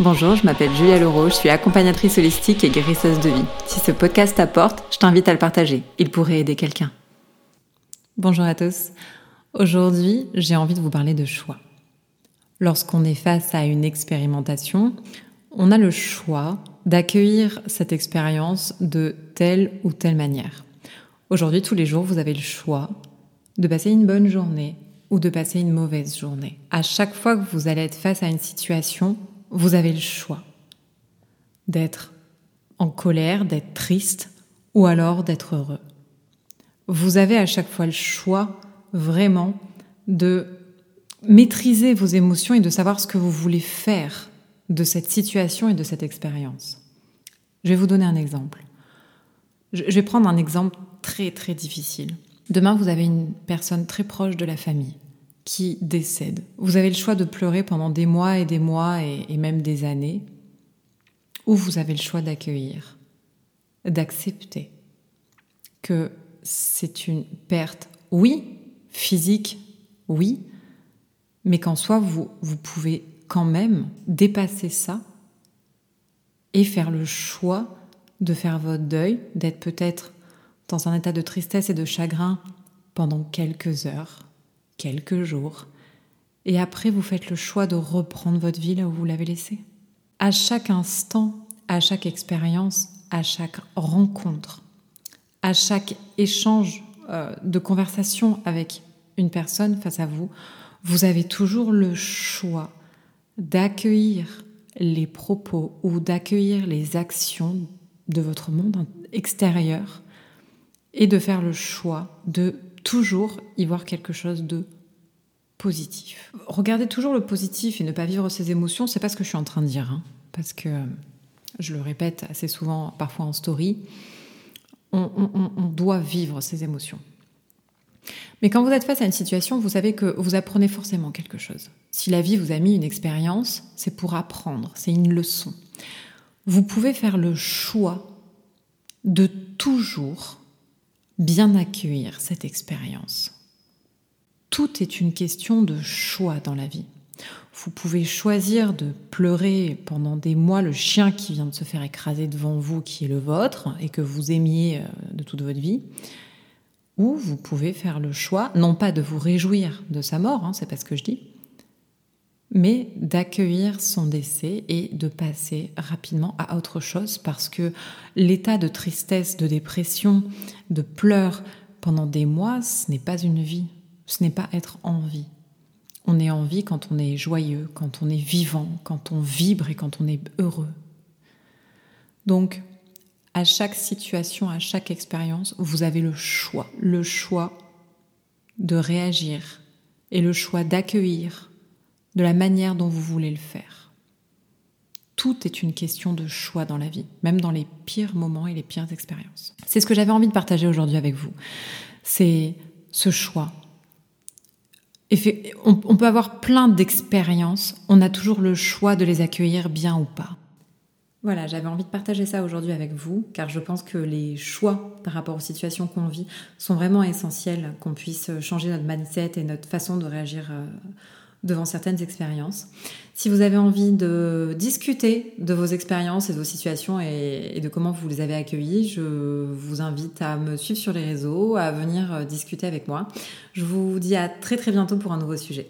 Bonjour, je m'appelle Julia Leroux, je suis accompagnatrice holistique et guérisseuse de vie. Si ce podcast t'apporte, je t'invite à le partager. Il pourrait aider quelqu'un. Bonjour à tous. Aujourd'hui, j'ai envie de vous parler de choix. Lorsqu'on est face à une expérimentation, on a le choix d'accueillir cette expérience de telle ou telle manière. Aujourd'hui, tous les jours, vous avez le choix de passer une bonne journée ou de passer une mauvaise journée. À chaque fois que vous allez être face à une situation, vous avez le choix d'être en colère, d'être triste ou alors d'être heureux. Vous avez à chaque fois le choix vraiment de maîtriser vos émotions et de savoir ce que vous voulez faire de cette situation et de cette expérience. Je vais vous donner un exemple. Je vais prendre un exemple très très difficile. Demain, vous avez une personne très proche de la famille qui décède. Vous avez le choix de pleurer pendant des mois et des mois et, même des années, ou vous avez le choix d'accueillir, d'accepter que c'est une perte, oui, physique, oui, mais qu'en soi, vous, vous pouvez quand même dépasser ça et faire le choix de faire votre deuil, d'être peut-être dans un état de tristesse et de chagrin pendant quelques heures, quelques jours, et après vous faites le choix de reprendre votre vie là où vous l'avez laissée. À chaque instant, à chaque expérience, à chaque rencontre, à chaque échange euh, de conversation avec une personne face à vous, vous avez toujours le choix d'accueillir les propos ou d'accueillir les actions de votre monde extérieur et de faire le choix de toujours y voir quelque chose de positif. Regardez toujours le positif et ne pas vivre ses émotions, c'est pas ce que je suis en train de dire, hein, parce que je le répète assez souvent, parfois en story, on, on doit vivre ses émotions. Mais quand vous êtes face à une situation, vous savez que vous apprenez forcément quelque chose. Si la vie vous a mis une expérience, c'est pour apprendre, c'est une leçon. Vous pouvez faire le choix de toujours bien accueillir cette expérience. Tout est une question de choix dans la vie. Vous pouvez choisir de pleurer pendant des mois le chien qui vient de se faire écraser devant vous, qui est le vôtre, et que vous aimiez euh, de toute votre vie. Ou vous pouvez faire le choix, non pas de vous réjouir de sa mort, hein, c'est pas ce que je dis, mais d'accueillir son décès et de passer rapidement à autre chose parce que l'état de tristesse, de dépression, de pleurs pendant des mois, ce n'est pas une vie, ce n'est pas être en vie. On est en vie quand on est joyeux, quand on est vivant, quand on vibre et quand on est heureux. Donc, à chaque situation, à chaque expérience, vous avez le choix, le choix de réagir et le choix d'accueillir de la manière dont vous voulez le faire. Tout est une question de choix dans la vie, même dans les pires moments et les pires expériences. C'est ce que j'avais envie de partager aujourd'hui avec vous. C'est ce choix. on peut avoir plein d'expériences, on a toujours le choix de les accueillir bien ou pas. Voilà, j'avais envie de partager ça aujourd'hui avec vous, car je pense que les choix par rapport aux situations qu'on vit sont vraiment essentiels, qu'on puisse changer notre mindset et notre façon de réagir euh, devant certaines expériences. Si vous avez envie de discuter de vos expériences et de vos situations et, de comment vous les avez accueillies, je vous invite à me suivre sur les réseaux, à venir euh, discuter avec moi. Je vous dis à très très bientôt pour un nouveau sujet.